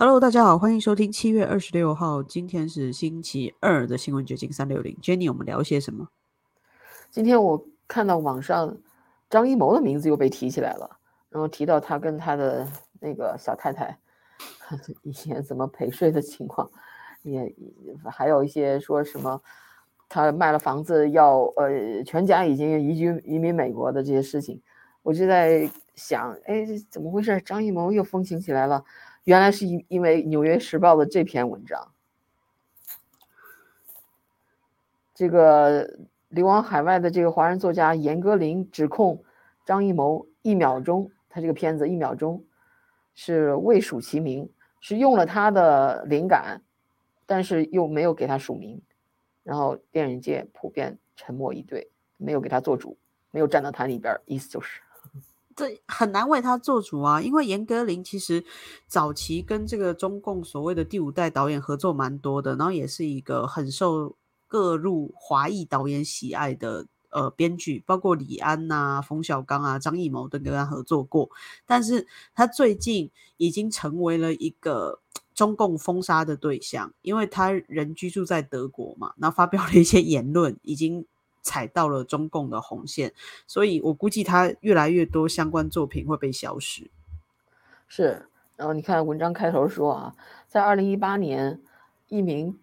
Hello，大家好，欢迎收听七月二十六号，今天是星期二的新闻掘金三六零。Jenny，我们聊些什么？今天我看到网上张艺谋的名字又被提起来了，然后提到他跟他的那个小太太 以前怎么陪睡的情况，也还有一些说什么他卖了房子要呃全家已经移居移民美国的这些事情，我就在想，哎，怎么回事？张艺谋又风行起来了。原来是因因为《纽约时报》的这篇文章，这个流亡海外的这个华人作家严歌苓指控张艺谋一秒钟，他这个片子一秒钟是未署其名，是用了他的灵感，但是又没有给他署名，然后电影界普遍沉默以对，没有给他做主，没有站到他那边，意思就是。这很难为他做主啊，因为严歌苓其实早期跟这个中共所谓的第五代导演合作蛮多的，然后也是一个很受各路华裔导演喜爱的呃编剧，包括李安呐、冯小刚啊、张艺谋都跟他合作过。但是他最近已经成为了一个中共封杀的对象，因为他人居住在德国嘛，然后发表了一些言论，已经。踩到了中共的红线，所以我估计他越来越多相关作品会被消失。是，然后你看文章开头说啊，在二零一八年，一名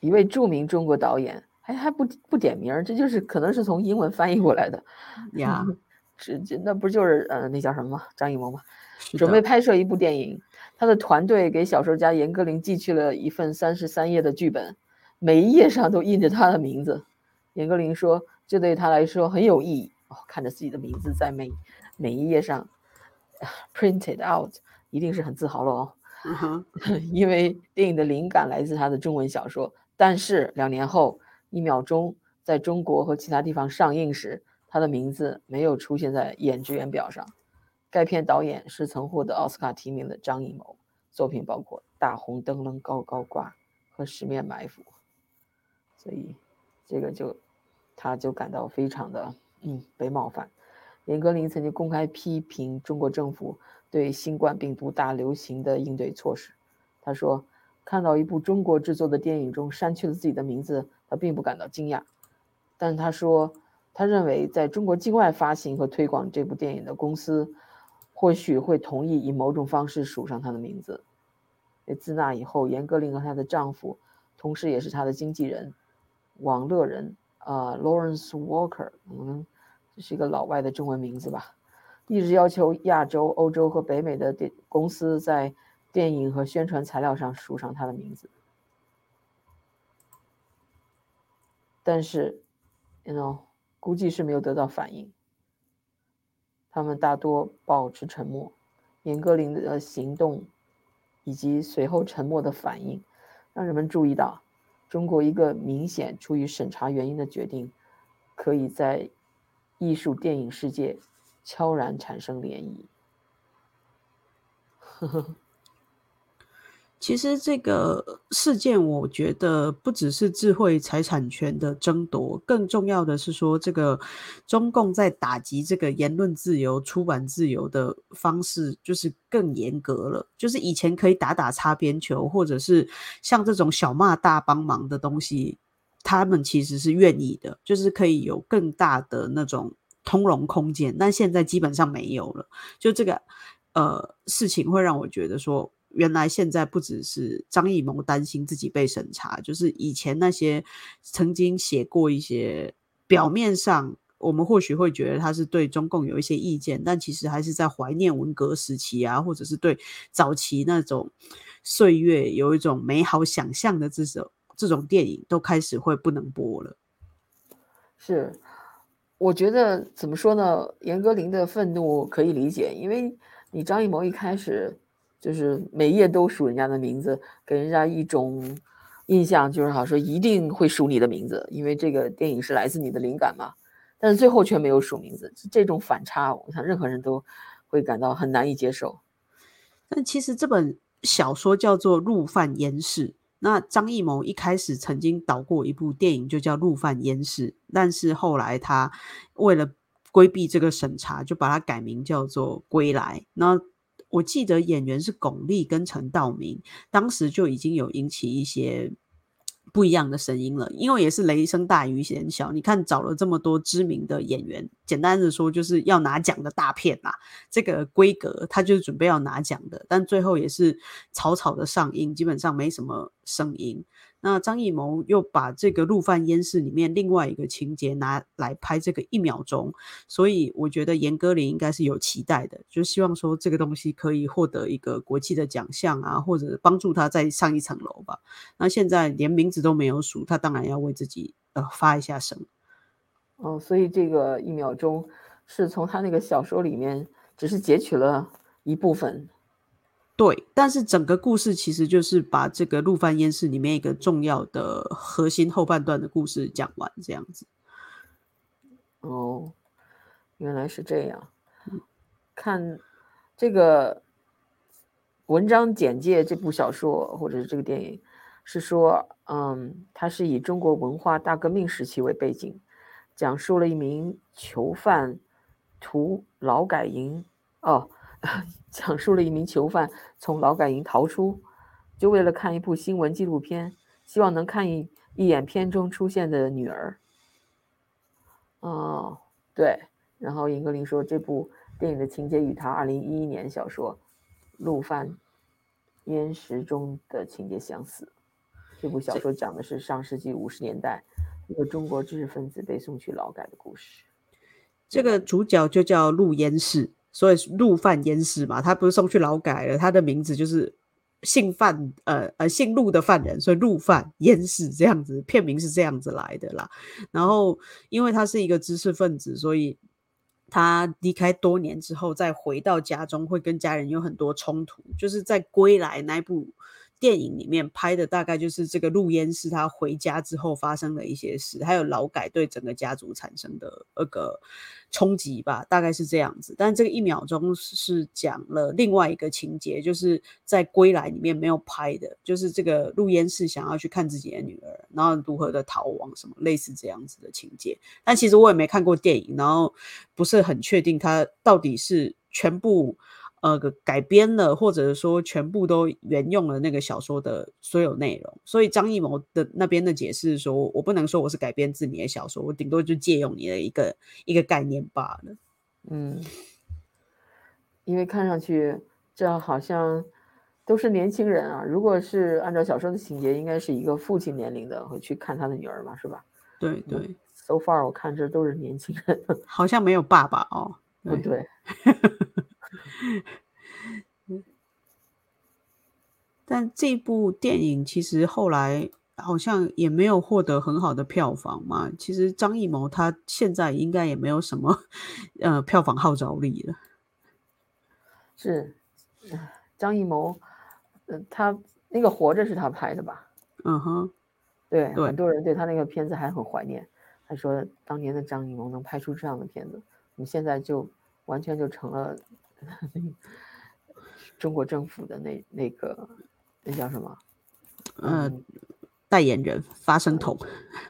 一位著名中国导演，还还不不点名，这就是可能是从英文翻译过来的 呀。这这那不就是呃那叫什么吗？张艺谋吗？准备拍摄一部电影，他的团队给小说家严歌苓寄去了一份三十三页的剧本，每一页上都印着他的名字。严歌苓说：“这对他来说很有意义哦，看着自己的名字在每每一页上 printed out，一定是很自豪了哦。因为电影的灵感来自他的中文小说，但是两年后，一秒钟在中国和其他地方上映时，他的名字没有出现在演职员表上。该片导演是曾获得奥斯卡提名的张艺谋，作品包括《大红灯笼高高挂》和《十面埋伏》，所以这个就。”他就感到非常的嗯被冒犯。严歌苓曾经公开批评中国政府对新冠病毒大流行的应对措施。他说：“看到一部中国制作的电影中删去了自己的名字，他并不感到惊讶。但他说，他认为在中国境外发行和推广这部电影的公司，或许会同意以某种方式署上他的名字。”自那以后，严歌苓和她的丈夫，同时也是她的经纪人，王乐仁。呃，Lawrence Walker，嗯，这是一个老外的中文名字吧？一直要求亚洲、欧洲和北美的电公司在电影和宣传材料上署上他的名字，但是，you know，估计是没有得到反应。他们大多保持沉默。严歌苓的行动以及随后沉默的反应，让人们注意到。中国一个明显出于审查原因的决定，可以在艺术电影世界悄然产生涟漪。呵呵。其实这个事件，我觉得不只是智慧财产权的争夺，更重要的是说，这个中共在打击这个言论自由、出版自由的方式，就是更严格了。就是以前可以打打擦边球，或者是像这种小骂大帮忙的东西，他们其实是愿意的，就是可以有更大的那种通融空间。但现在基本上没有了。就这个呃事情，会让我觉得说。原来现在不只是张艺谋担心自己被审查，就是以前那些曾经写过一些表面上我们或许会觉得他是对中共有一些意见，但其实还是在怀念文革时期啊，或者是对早期那种岁月有一种美好想象的这种这种电影都开始会不能播了。是，我觉得怎么说呢？严歌苓的愤怒可以理解，因为你张艺谋一开始。就是每页都数人家的名字，给人家一种印象，就是好说一定会数你的名字，因为这个电影是来自你的灵感嘛。但是最后却没有署名字，这种反差，我想任何人都会感到很难以接受。但其实这本小说叫做《入犯烟事》，那张艺谋一开始曾经导过一部电影，就叫《入犯烟事》，但是后来他为了规避这个审查，就把它改名叫做《归来》。那我记得演员是巩俐跟陈道明，当时就已经有引起一些。不一样的声音了，因为也是雷声大雨点小。你看找了这么多知名的演员，简单的说就是要拿奖的大片呐，这个规格他就是准备要拿奖的，但最后也是草草的上映，基本上没什么声音。那张艺谋又把这个《陆犯烟事》里面另外一个情节拿来拍这个一秒钟，所以我觉得严歌苓应该是有期待的，就希望说这个东西可以获得一个国际的奖项啊，或者帮助他再上一层楼吧。那现在连名字都没有数，他当然要为自己呃发一下声。哦，所以这个一秒钟是从他那个小说里面只是截取了一部分。对，但是整个故事其实就是把这个《陆犯烟事》里面一个重要的核心后半段的故事讲完，这样子。哦，原来是这样。看这个文章简介，这部小说或者是这个电影，是说，嗯，它是以中国文化大革命时期为背景，讲述了一名囚犯屠劳改营。哦。讲述了一名囚犯从劳改营逃出，就为了看一部新闻纪录片，希望能看一一眼片中出现的女儿。哦，对。然后尹格林说，这部电影的情节与他二零一一年小说《陆犯烟石》中的情节相似。这部小说讲的是上世纪五十年代一个中国知识分子被送去劳改的故事。这个主角就叫陆烟士。所以陆犯淹死嘛，他不是送去劳改了，他的名字就是姓范，呃呃姓陆的犯人，所以陆犯淹死这样子，片名是这样子来的啦。然后因为他是一个知识分子，所以他离开多年之后再回到家中，会跟家人有很多冲突，就是在归来那部。电影里面拍的大概就是这个陆烟是他回家之后发生的一些事，还有劳改对整个家族产生的那个冲击吧，大概是这样子。但这个一秒钟是讲了另外一个情节，就是在归来里面没有拍的，就是这个陆烟是想要去看自己的女儿，然后如何的逃亡，什么类似这样子的情节。但其实我也没看过电影，然后不是很确定他到底是全部。呃，改编了，或者说全部都沿用了那个小说的所有内容，所以张艺谋的那边的解释说，我不能说我是改编自你的小说，我顶多就借用你的一个一个概念罢了。嗯，因为看上去这好像都是年轻人啊，如果是按照小说的情节，应该是一个父亲年龄的会去看他的女儿嘛，是吧？对对，so far 我看这都是年轻人，好像没有爸爸哦，不对。但这部电影其实后来好像也没有获得很好的票房嘛。其实张艺谋他现在应该也没有什么呃票房号召力了。是，张艺谋，呃，他那个《活着》是他拍的吧？嗯哼，对，很多人对他那个片子还很怀念，他说当年的张艺谋能拍出这样的片子，我们现在就完全就成了。中国政府的那那个那叫什么？嗯，代言人、发声筒，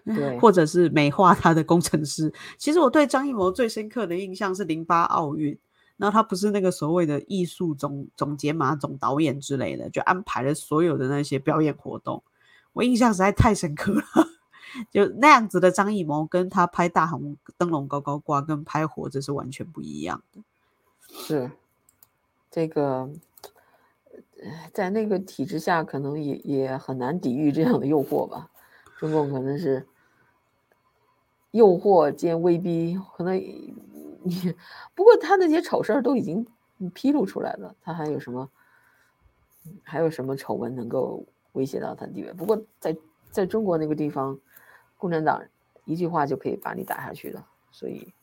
对，或者是美化他的工程师。其实我对张艺谋最深刻的印象是零八奥运，然后他不是那个所谓的艺术总总监嘛，总导演之类的，就安排了所有的那些表演活动。我印象实在太深刻了，就那样子的张艺谋，跟他拍《大红灯笼高高挂》跟拍《活着》是完全不一样的。是，这个在那个体制下，可能也也很难抵御这样的诱惑吧。中共可能是诱惑兼威逼，可能你不过他那些丑事儿都已经披露出来了，他还有什么还有什么丑闻能够威胁到他的地位？不过在在中国那个地方，共产党一句话就可以把你打下去的，所以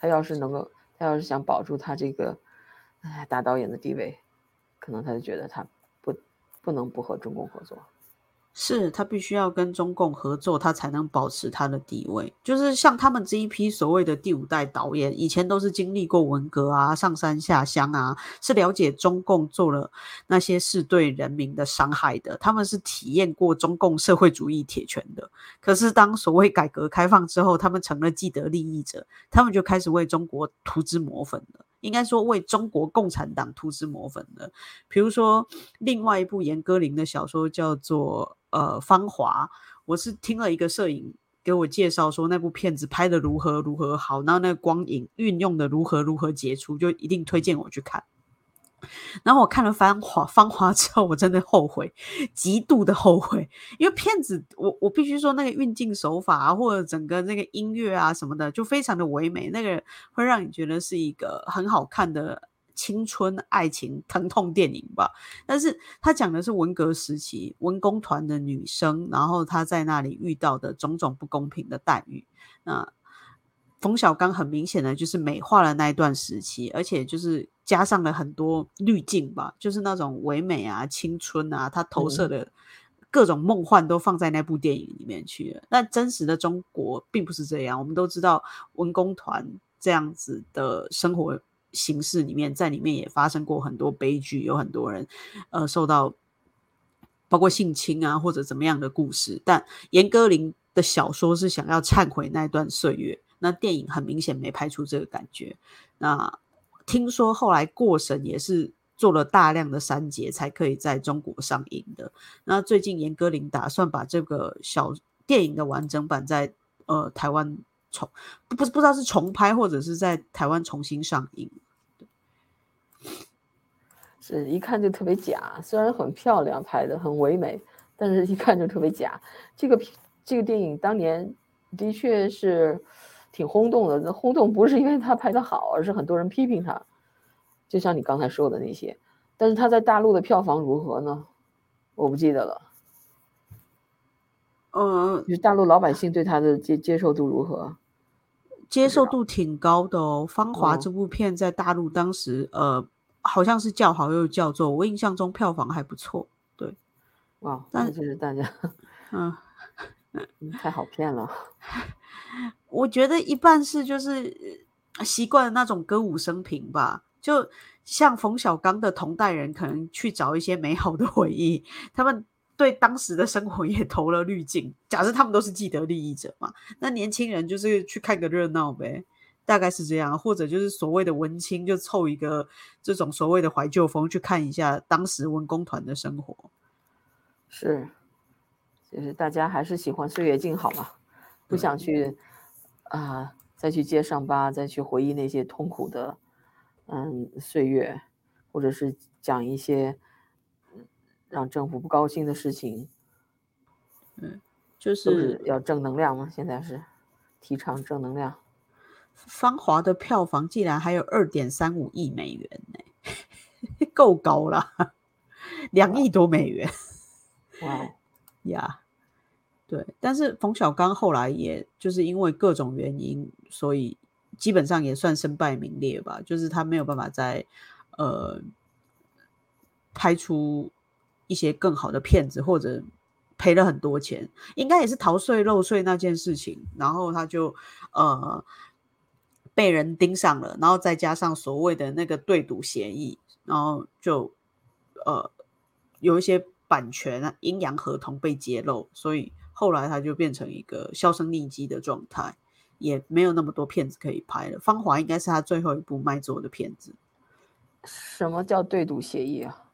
他要是能够。他要是想保住他这个，大导演的地位，可能他就觉得他不不能不和中共合作。是他必须要跟中共合作，他才能保持他的地位。就是像他们这一批所谓的第五代导演，以前都是经历过文革啊、上山下乡啊，是了解中共做了那些事对人民的伤害的。他们是体验过中共社会主义铁拳的。可是当所谓改革开放之后，他们成了既得利益者，他们就开始为中国涂脂抹粉了。应该说为中国共产党涂脂抹粉的。比如说，另外一部严歌苓的小说叫做《呃芳华》，我是听了一个摄影给我介绍说那部片子拍的如何如何好，然后那个光影运用的如何如何杰出，就一定推荐我去看。然后我看了《芳华》《芳华》之后，我真的后悔，极度的后悔，因为片子我我必须说那个运镜手法啊，或者整个那个音乐啊什么的，就非常的唯美，那个会让你觉得是一个很好看的青春爱情疼痛电影吧。但是他讲的是文革时期文工团的女生，然后她在那里遇到的种种不公平的待遇。那冯小刚很明显的就是美化了那一段时期，而且就是加上了很多滤镜吧，就是那种唯美啊、青春啊，他投射的各种梦幻都放在那部电影里面去了。但真实的中国并不是这样，我们都知道文工团这样子的生活形式里面，在里面也发生过很多悲剧，有很多人呃受到包括性侵啊或者怎么样的故事。但严歌苓的小说是想要忏悔那段岁月。那电影很明显没拍出这个感觉。那听说后来过审也是做了大量的删节，才可以在中国上映的。那最近严歌苓打算把这个小电影的完整版在呃台湾重不不知道是重拍或者是在台湾重新上映。是一看就特别假，虽然很漂亮拍的很唯美，但是一看就特别假。这个这个电影当年的确是。挺轰动的，那轰动不是因为他拍的好，而是很多人批评他，就像你刚才说的那些。但是他在大陆的票房如何呢？我不记得了。嗯，就是大陆老百姓对他的接接受度如何？接受度挺高的哦，《芳华》这部片在大陆当时呃好像是叫好又叫座，我印象中票房还不错。对，哇，但就是大家，嗯，太好骗了。我觉得一半是就是习惯了那种歌舞升平吧，就像冯小刚的同代人，可能去找一些美好的回忆，他们对当时的生活也投了滤镜。假设他们都是既得利益者嘛，那年轻人就是去看个热闹呗，大概是这样，或者就是所谓的文青，就凑一个这种所谓的怀旧风去看一下当时文工团的生活。是，就是大家还是喜欢岁月静好嘛。不想去啊，再去接上疤，再去回忆那些痛苦的嗯岁月，或者是讲一些让政府不高兴的事情。嗯，就是要正能量嘛，现在是提倡正能量。芳华的票房竟然还有二点三五亿美元呢，够高了，两亿多美元。哇 呀！对，但是冯小刚后来也就是因为各种原因，所以基本上也算身败名裂吧。就是他没有办法再呃拍出一些更好的片子，或者赔了很多钱，应该也是逃税漏税那件事情，然后他就呃被人盯上了，然后再加上所谓的那个对赌协议，然后就呃有一些版权啊阴阳合同被揭露，所以。后来他就变成一个销声匿迹的状态，也没有那么多片子可以拍了。《芳华》应该是他最后一部卖座的片子。什么叫对赌协议啊？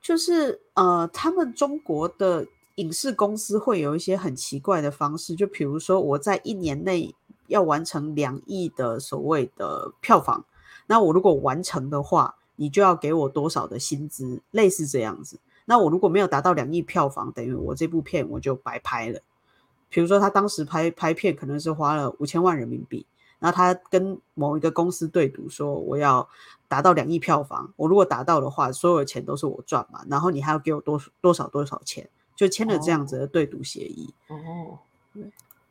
就是呃，他们中国的影视公司会有一些很奇怪的方式，就比如说我在一年内要完成两亿的所谓的票房，那我如果完成的话，你就要给我多少的薪资，类似这样子。那我如果没有达到两亿票房，等于我这部片我就白拍了。比如说他当时拍拍片可能是花了五千万人民币，然后他跟某一个公司对赌说我要达到两亿票房，我如果达到的话，所有的钱都是我赚嘛，然后你还要给我多多少多少钱，就签了这样子的对赌协议。哦，对，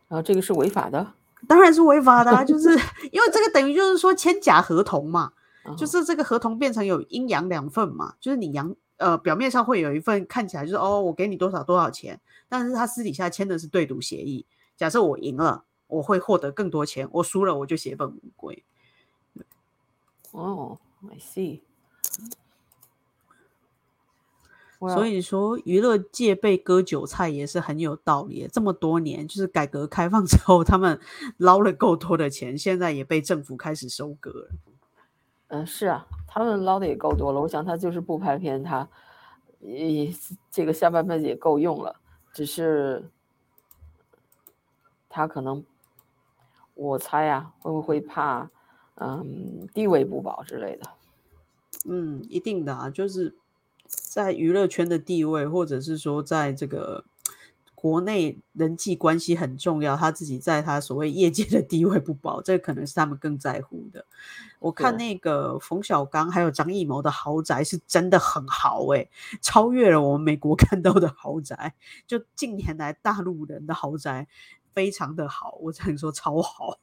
然后这个是违法的，当然是违法的，就是因为这个等于就是说签假合同嘛，就是这个合同变成有阴阳两份嘛，就是你阳。呃，表面上会有一份看起来就是哦，我给你多少多少钱，但是他私底下签的是对赌协议。假设我赢了，我会获得更多钱；我输了，我就血本无归。哦，I see。所以说，娱乐界被割韭菜也是很有道理。这么多年，就是改革开放之后，他们捞了够多的钱，现在也被政府开始收割了。嗯，是啊，他们捞的也够多了。我想他就是不拍片，他也这个下半辈子也够用了。只是他可能，我猜啊，会不会怕，嗯，地位不保之类的？嗯，一定的啊，就是在娱乐圈的地位，或者是说在这个。国内人际关系很重要，他自己在他所谓业界的地位不保，这可能是他们更在乎的。我看那个冯小刚还有张艺谋的豪宅是真的很豪诶，超越了我们美国看到的豪宅。就近年来大陆人的豪宅非常的好，我只能说超好。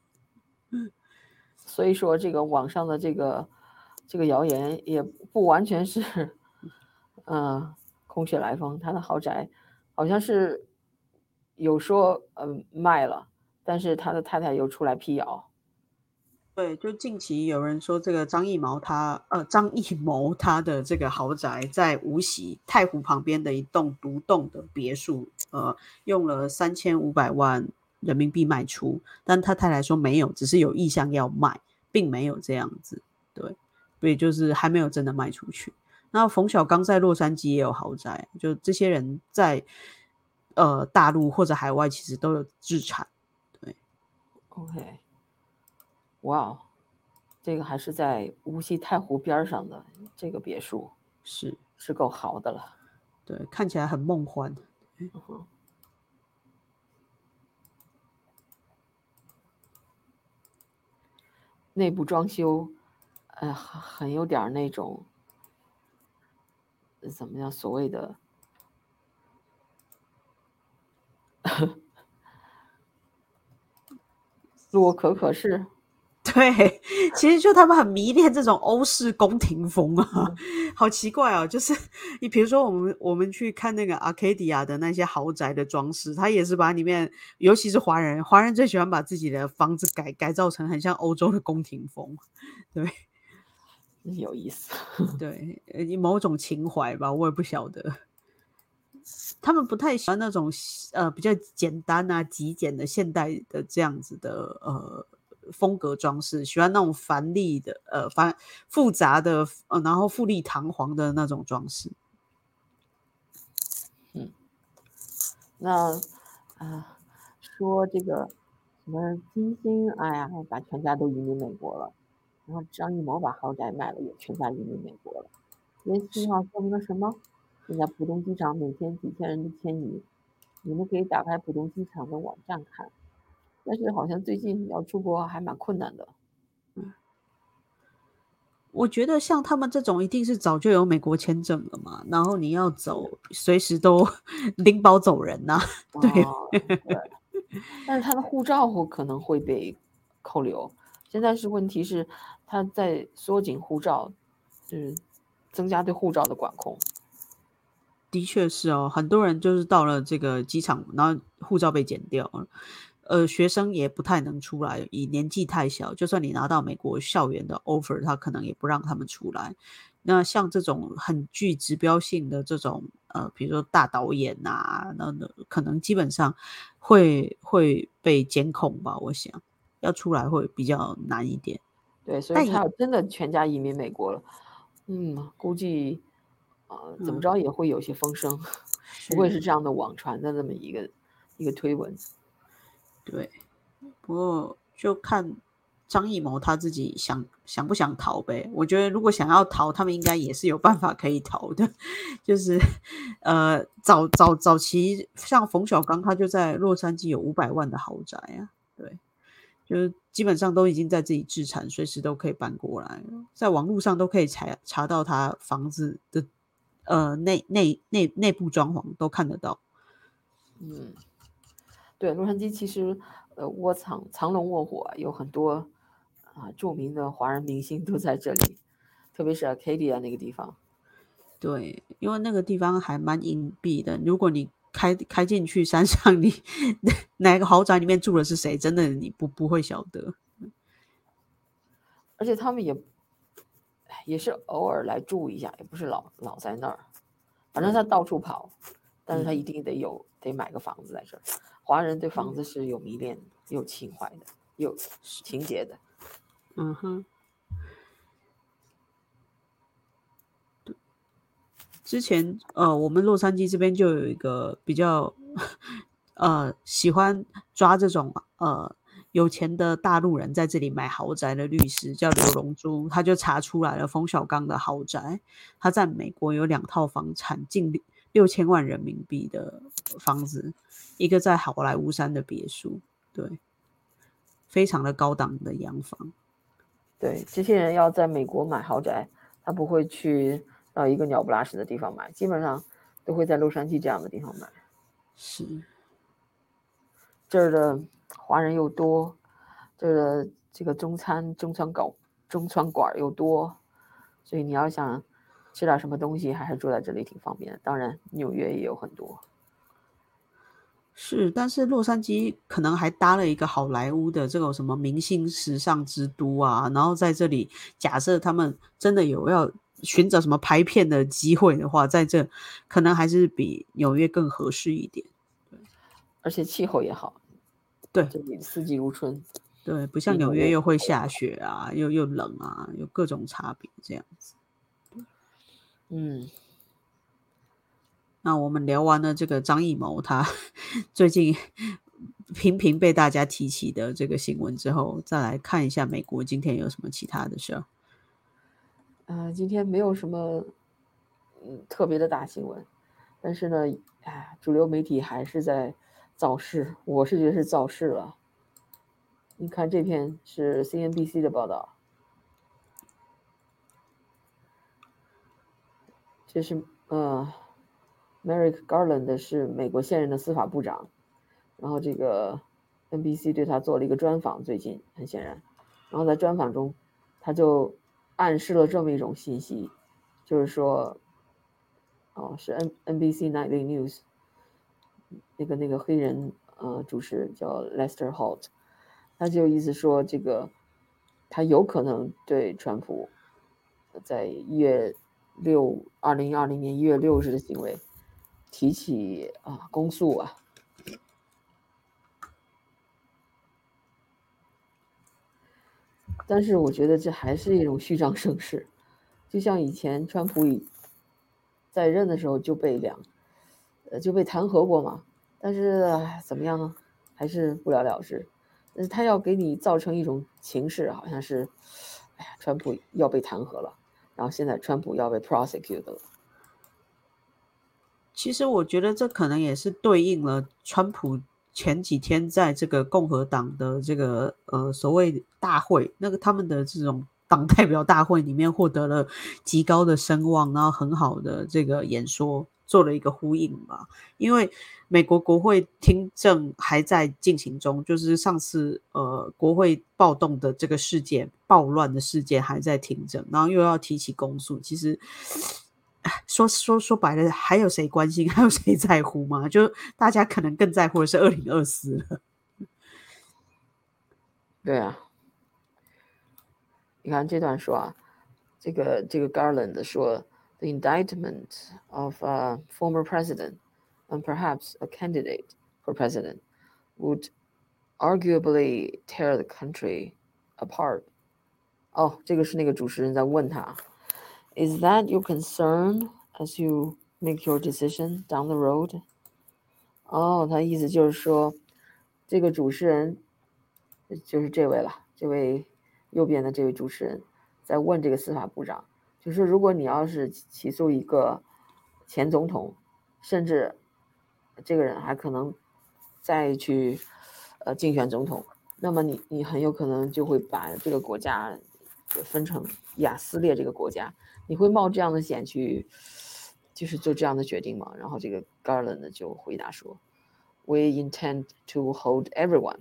所以说这个网上的这个这个谣言也不完全是，嗯，空穴来风。他的豪宅好像是。有说嗯卖了，但是他的太太又出来辟谣。对，就近期有人说这个张艺谋他呃张艺谋他的这个豪宅在无锡太湖旁边的一栋独栋的别墅，呃用了三千五百万人民币卖出，但他太太说没有，只是有意向要卖，并没有这样子。对，所以就是还没有真的卖出去。那冯小刚在洛杉矶也有豪宅，就这些人在。呃，大陆或者海外其实都有资产，对。OK，哇，这个还是在无锡太湖边上的这个别墅，是是够豪的了，对，看起来很梦幻。内部装修，呃，很有点那种，怎么样？所谓的。洛可可是，对，其实就他们很迷恋这种欧式宫廷风啊，好奇怪哦。就是你比如说，我们我们去看那个阿卡迪亚的那些豪宅的装饰，他也是把里面，尤其是华人，华人最喜欢把自己的房子改改造成很像欧洲的宫廷风，对，有意思，对，某种情怀吧，我也不晓得。他们不太喜欢那种呃比较简单啊、极简的现代的这样子的呃风格装饰，喜欢那种繁丽的呃繁复杂的呃然后富丽堂皇的那种装饰。嗯，那啊说这个什么金星，哎呀，把全家都移民美国了，然后张艺谋把豪宅卖了，也全家移民美国了，这句话说明了什么？现在浦东机场每天几千人的迁移，你们可以打开浦东机场的网站看。但是好像最近要出国还蛮困难的。嗯，我觉得像他们这种一定是早就有美国签证了嘛，然后你要走，随时都 拎包走人呐。对，但是他的护照或可能会被扣留。现在是问题是他在缩紧护照，就是增加对护照的管控。的确是哦，很多人就是到了这个机场，然后护照被剪掉了。呃，学生也不太能出来，以年纪太小，就算你拿到美国校园的 offer，他可能也不让他们出来。那像这种很具指标性的这种，呃，比如说大导演啊，那那可能基本上会会被监控吧。我想要出来会比较难一点。对，所以他要真的全家移民美国了，嗯，估计。啊，怎么着也会有些风声，不会是这样的网传的那么一个一个推文。对，不过就看张艺谋他自己想想不想逃呗。我觉得如果想要逃，他们应该也是有办法可以逃的。就是呃，早早早期像冯小刚，他就在洛杉矶有五百万的豪宅啊。对，就是基本上都已经在自己自产，随时都可以搬过来，在网络上都可以查查到他房子的。呃，内内内内部装潢都看得到。嗯，对，洛杉矶其实呃卧藏藏龙卧虎，有很多啊著名的华人明星都在这里，特别是 Arcadia 那个地方。对，因为那个地方还蛮隐蔽的，如果你开开进去山上，你 哪个豪宅里面住的是谁，真的你不不会晓得。而且他们也。也是偶尔来住一下也不是老老在那儿。反正他。到处跑但是他一定得有得买个房子在这儿。华人对房子是有迷恋有情怀的有情节的。嗯哼。之前呃我们洛杉矶这边就有一个比较 呃喜欢抓这种呃有钱的大陆人在这里买豪宅的律师，叫刘龙珠，他就查出来了冯小刚的豪宅，他在美国有两套房产，近六千万人民币的房子，一个在好莱坞山的别墅，对，非常的高档的洋房。对，这些人要在美国买豪宅，他不会去到一个鸟不拉屎的地方买，基本上都会在洛杉矶这样的地方买。是，这儿的华人又多，这个这个中餐中餐馆中餐馆又多，所以你要想吃点什么东西，还是住在这里挺方便的。当然，纽约也有很多。是，但是洛杉矶可能还搭了一个好莱坞的这种什么明星时尚之都啊，然后在这里，假设他们真的有要寻找什么拍片的机会的话，在这可能还是比纽约更合适一点。对，而且气候也好，对，这里四季如春。对，不像纽约又会下雪啊，又又冷啊，有各种差别这样子。嗯。那我们聊完了这个张艺谋他 最近频频被大家提起的这个新闻之后，再来看一下美国今天有什么其他的事儿。呃，今天没有什么嗯特别的大新闻，但是呢，哎，主流媒体还是在造势，我是觉得是造势了。你看这篇是 CNBC 的报道，这是呃。Merrick Garland 是美国现任的司法部长，然后这个 NBC 对他做了一个专访，最近很显然，然后在专访中，他就暗示了这么一种信息，就是说，哦，是 N NBC Nightly News 那个那个黑人呃主持叫 Lester Holt，他就意思说这个他有可能对川普在一月六二零二零年一月六日的行为。提起啊公诉啊，但是我觉得这还是一种虚张声势，就像以前川普以在任的时候就被两呃就被弹劾过嘛，但是怎么样呢？还是不了了之。但是他要给你造成一种情势，好像是，哎呀，川普要被弹劾了，然后现在川普要被 prosecute 了。其实我觉得这可能也是对应了川普前几天在这个共和党的这个呃所谓大会，那个他们的这种党代表大会里面获得了极高的声望，然后很好的这个演说做了一个呼应吧。因为美国国会听证还在进行中，就是上次呃国会暴动的这个事件、暴乱的事件还在听证，然后又要提起公诉，其实。说说说白了，还有谁关心？还有谁在乎吗？就大家可能更在乎的是二零二四。对啊，你看这段说啊，这个这个 Garland 说 ，the indictment of a former president and perhaps a candidate for president would arguably tear the country apart。哦，这个是那个主持人在问他。Is that your concern as you make your decision down the road？哦，他意思就是说，这个主持人就是这位了，这位右边的这位主持人在问这个司法部长， 就是如果你要是起诉一个前总统，甚至这个人还可能再去呃竞选总统，那么你你很有可能就会把这个国家分成亚撕裂这个国家。你会冒这样的险去，就是做这样的决定吗？然后这个 Garland 就回答说：“We intend to hold everyone,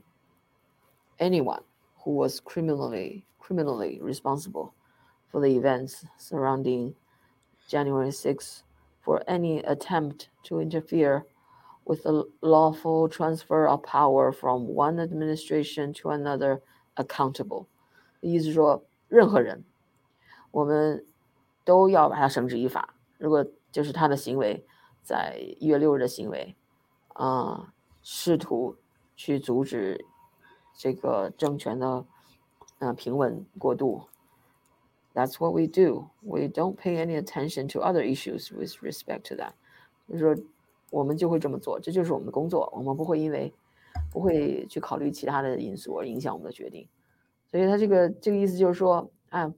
anyone who was criminally criminally responsible for the events surrounding January 6th for any attempt to interfere with the lawful transfer of power from one administration to another accountable。”意思是说，任何人，我们都要把他绳之以法。如果就是他的行为，在一月六日的行为，啊，试图去阻止这个政权的，呃，平稳过渡， That's what we do. We don't pay any attention to other issues with respect to that. 就是说，我们就会这么做，这就是我们的工作。我们不会因为不会去考虑其他的因素而影响我们的决定。所以他这个这个意思就是说，啊，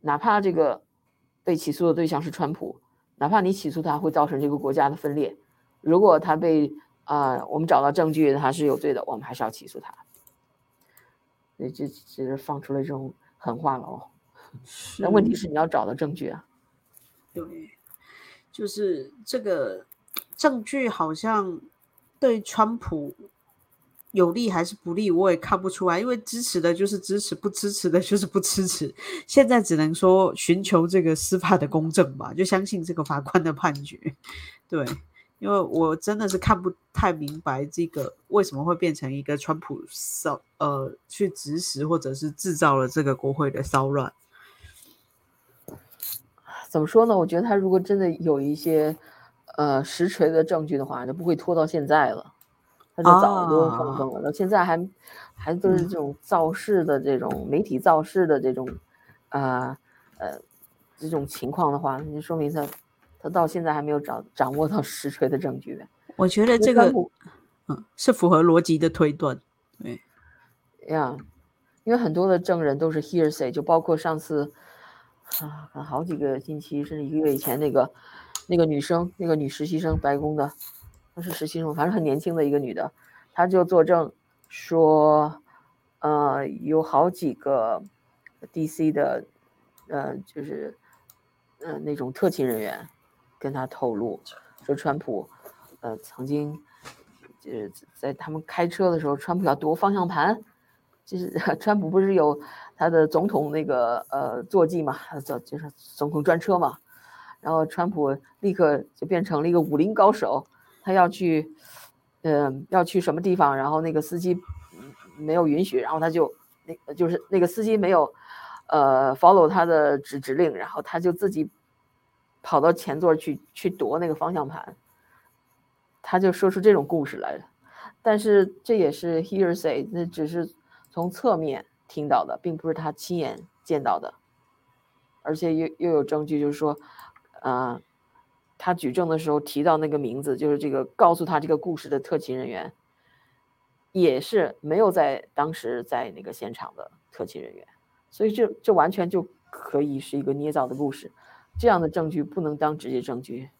哪怕这个被起诉的对象是川普，哪怕你起诉他会造成这个国家的分裂，如果他被啊我们找到证据他是有罪的，我们还是要起诉他。所以这其实放出了这种狠话了哦。那问题是你要找到证据啊。对，就是这个证据好像对川普有利还是不利，我也看不出来。因为支持的就是支持，不支持的就是不支持。现在只能说寻求这个司法的公正吧，就相信这个法官的判决。对。因为我真的是看不太明白这个为什么会变成一个川普骚呃去指使或者是制造了这个国会的骚乱。怎么说呢？我觉得他如果真的有一些呃实锤的证据的话，就不会拖到现在了。他就早就封封了，到现在还还都是这种造势的这种媒体造势的这种啊呃这种情况的话，那就说明他。他到现在还没有掌掌握到实锤的证据。我觉得这个，嗯，是符合逻辑的推断。对，呀，因为很多的证人都是 hearsay，就包括上次啊，好几个星期甚至一个月以前那个那个女生，那个女实习生，白宫的，她是实习生，反正很年轻的一个女的，她就作证说，呃，有好几个 DC 的，呃，就是呃那种特勤人员。跟她透露说，川普，呃，曾经，就是在他们开车的时候，川普要夺方向盘，就是 川普不是有他的总统那个呃坐骑嘛，坐就是总统专车嘛，然后川普立刻就变成了一个武林高手，他要去，嗯，要去什么地方，然后那个司机没有允许，然后他就那就是那个司机没有，呃，follow 他的指指令，然后他就自己。跑到前座去去夺那个方向盘，他就说出这种故事来了。但是这也是 hearsay，那只是从侧面听到的，并不是他亲眼见到的。而且又又有证据，就是说，啊，他举证的时候提到那个名字，就是这个告诉他这个故事的特勤人员，也是没有在当时在那个现场的特勤人员。所以这这完全就可以是一个捏造的故事。这样的证据不能当直接证据。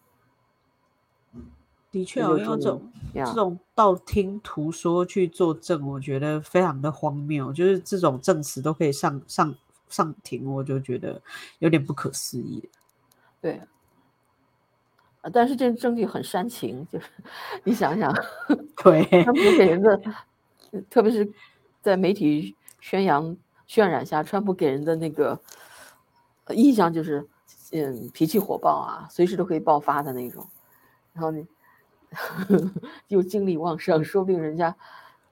的确，用这种这种道听途说去作证，我觉得非常的荒谬。就是这种证词都可以上上上庭，我就觉得有点不可思议。对，但是这证据很煽情，就是你想想，对，川普给人的，特别是在媒体宣扬渲染下，川普给人的那个印象就是。嗯，脾气火爆啊，随时都可以爆发的那种，然后呢，又精力旺盛，说不定人家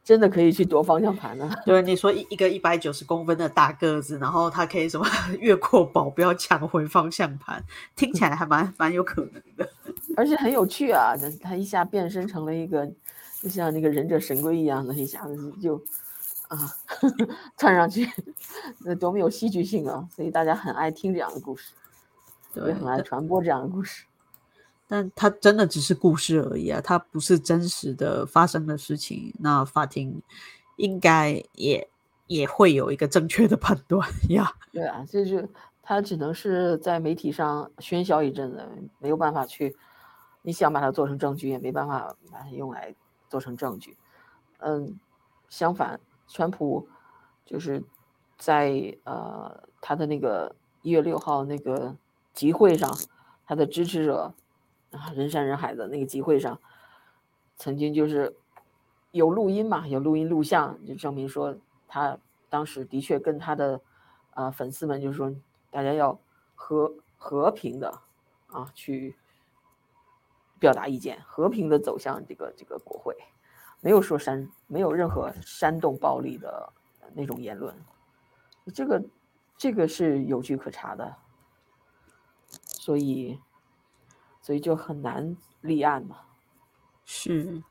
真的可以去夺方向盘呢。对，你说一一个一百九十公分的大个子，然后他可以什么 越过保镖抢回方向盘，听起来还蛮蛮有可能的，而且很有趣啊！他一下变身成了一个，就像那个忍者神龟一样的，一下子就啊窜上去，那多么有戏剧性啊！所以大家很爱听这样的故事。也很爱传播这样的故事，但它真的只是故事而已啊，它不是真实的发生的事情。那法庭应该也也会有一个正确的判断呀。对啊，就是它只能是在媒体上喧嚣一阵子，没有办法去，你想把它做成证据，也没办法把它用来做成证据。嗯，相反，川普就是在呃他的那个一月六号那个。集会上，他的支持者啊，人山人海的那个集会上，曾经就是有录音嘛，有录音录像，就证明说他当时的确跟他的啊粉丝们就是说，大家要和和平的啊去表达意见，和平的走向这个这个国会，没有说煽，没有任何煽动暴力的那种言论，这个这个是有据可查的。所以，所以就很难立案嘛。是，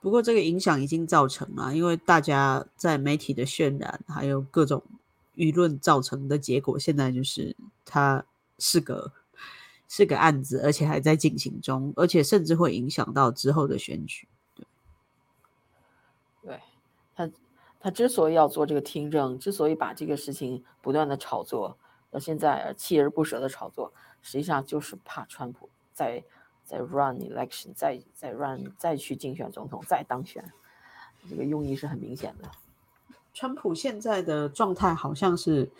不过这个影响已经造成了，因为大家在媒体的渲染，还有各种舆论造成的结果，现在就是它是个是个案子，而且还在进行中，而且甚至会影响到之后的选举。对，对他他之所以要做这个听证，之所以把这个事情不断的炒作，到现在锲而不舍的炒作，实际上就是怕川普再再 run election，再再 run 再去竞选总统，再当选，这个用意是很明显的。川普现在的状态好像是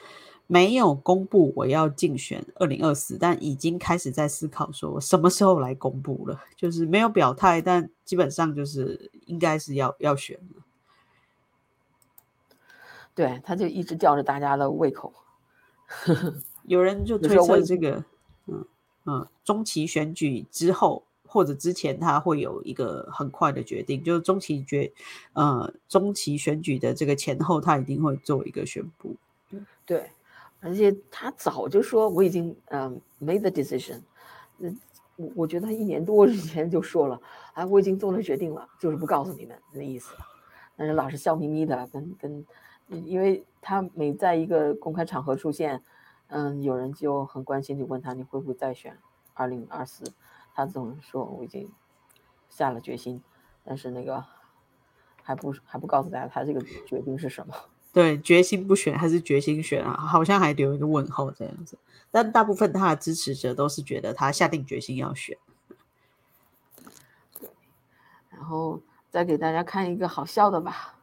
没有公布我要竞选二零二四，但已经开始在思考说什么时候来公布了，就是没有表态，但基本上就是应该是要要选了。对，他就一直吊着大家的胃口。有人就推测这个，嗯，中期选举之后。或者之前他会有一个很快的决定，就是中期决，呃，中期选举的这个前后，他一定会做一个宣布。对，而且他早就说我已经嗯 made the decision，嗯，我我觉得他一年多之前就说了，哎，我已经做了决定了，就是不告诉你们那意思。但是老是笑眯眯的跟跟，因为他每在一个公开场合出现，嗯，有人就很关心，就问他你会不会再选二零二四。他总说我已经下了决心，但是那个还不还不告诉大家他这个决定是什么？对，决心不选还是决心选啊？好像还留一个问号这样子。但大部分他的支持者都是觉得他下定决心要选。对，然后再给大家看一个好笑的吧。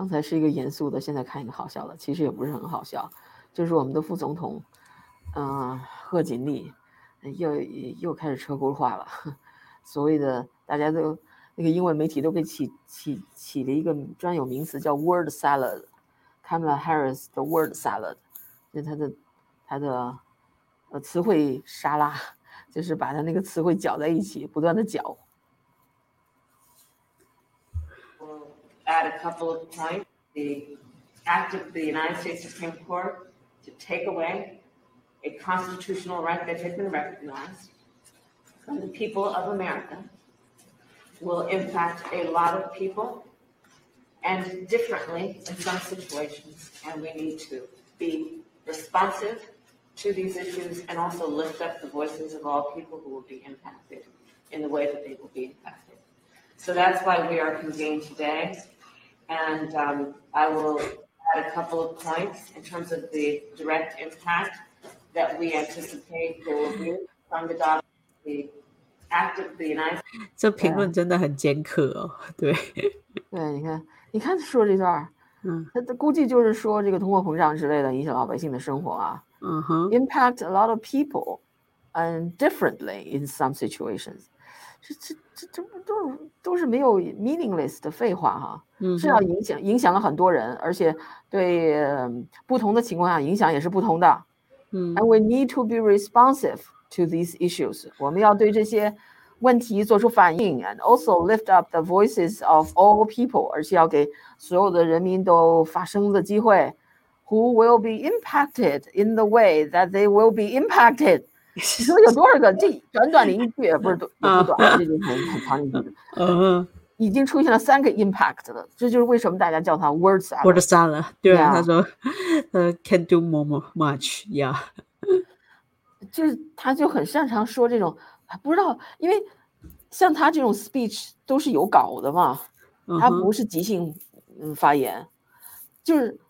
刚才是一个严肃的，现在看一个好笑的，其实也不是很好笑，就是我们的副总统。嗯，贺锦丽又又开始车轱辘话了。所谓的大家都那个英文媒体都给起起起了一个专有名词叫 “word salad”，Kamala Harris 的 “word salad”，就他的他的呃词汇沙拉，就是把他那个词汇搅在一起，不断的搅。Add a couple of points: the act of the United States Supreme Court to take away. a constitutional right that has been recognized from the people of America will impact a lot of people and differently in some situations. And we need to be responsive to these issues and also lift up the voices of all people who will be impacted in the way that they will be impacted. So that's why we are convened today. And um, I will add a couple of points in terms of the direct impact that we anticipate there will be from the dog the act of the United 这评论真的很尖刻哦，对，对，你看，你看说这段，嗯，他他估计就是说这个通货膨胀之类的影响老百姓的生活啊，嗯哼，impact a lot of people and differently in some situations， 这这这这不都都是没有 meaningless 的废话哈，嗯，是要影响影响了很多人，而且对不同的情况下影响也是不同的。And we need to be responsive to these issues. 我们要对这些问题做出反应，and also lift up the voices of all people，而且要给所有的人民都发声的机会。Who will be impacted in the way that they will be impacted？ 你说有多少个？这 短短的一句也不是短，也不短，这就很很长一句。嗯。已经出现了三个 impact 了，这就是为什么大家叫它 word salad。word salad，对啊，他说，呃，can do more more much，yeah，就是他就很擅长说这种，不知道，因为像他这种 speech 都是有稿的嘛，他不是即兴嗯发言，就是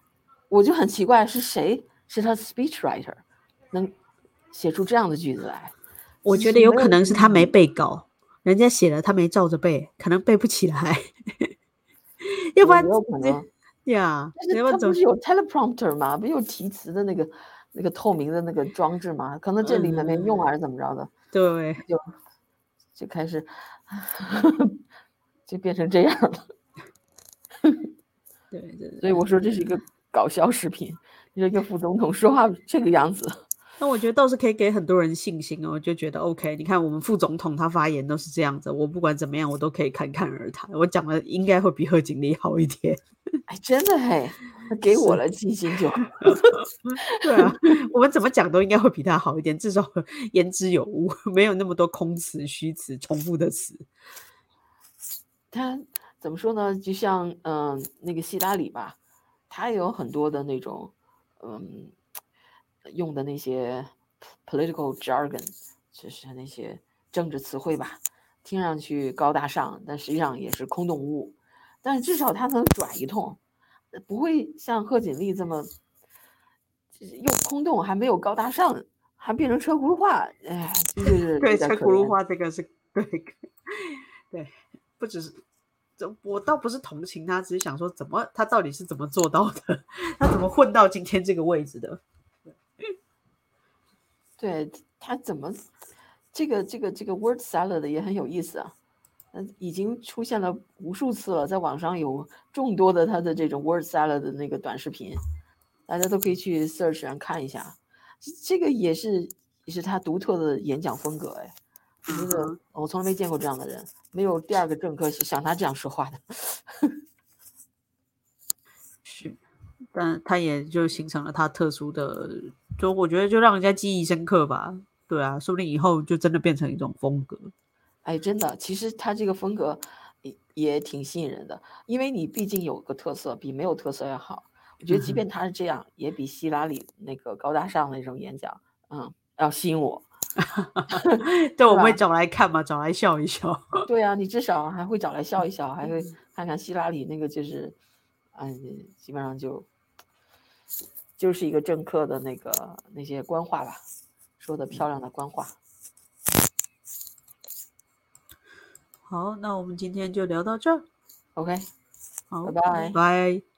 我就很奇怪是谁是他 speech writer 能写出这样的句子来，我觉得有可能是他没背稿。人家写了，他没照着背，可能背不起来。要不然，呀，他不是有 teleprompter 吗？不有提词的那个那个透明的那个装置吗？可能这里面没用还是怎么着的？对，就就开始 就变成这样了。对对，所以我说这是一个搞笑视频，一个副总统说话这个样子。那我觉得倒是可以给很多人信心哦，我就觉得 OK。你看我们副总统他发言都是这样子，我不管怎么样，我都可以侃侃而谈。我讲的应该会比贺锦丽好一点。哎，真的嘿，给我了信心就。对啊，我们怎么讲都应该会比他好一点，至少言之有物，没有那么多空词、虚词、重复的词。他怎么说呢？就像嗯，那个希拉里吧，他也有很多的那种嗯用的那些 political jargon，就是那些政治词汇吧，听上去高大上，但实际上也是空洞无物。但是至少他能转一通，不会像贺锦丽这么又空洞，还没有高大上，还变成车轱辘话。哎，就是对车轱辘话这个是对对，不只是。我倒不是同情他，只是想说，怎么他到底是怎么做到的？他怎么混到今天这个位置的？对他怎么这个这个这个 word salad 也很有意思啊，嗯，已经出现了无数次了，在网上有众多的他的这种 word salad 的那个短视频，大家都可以去 search 上看一下，这个也是也是他独特的演讲风格，哎。这个我从来没见过这样的人，没有第二个政客像他这样说话的。是，但他也就形成了他特殊的，就我觉得就让人家记忆深刻吧。对啊，说不定以后就真的变成一种风格。哎，真的，其实他这个风格也也挺吸引人的，因为你毕竟有个特色，比没有特色要好。我觉得即便他是这样，也比希拉里那个高大上的那种演讲，嗯，要吸引我。对，我们会找来看嘛，找来笑一笑。对啊，你至少还会找来笑一笑，还会 看看希拉里那个，就是，嗯，基本上就就是一个政客的那个那些官话吧，说的漂亮的官话。好，那我们今天就聊到这儿。OK，好，拜拜。拜。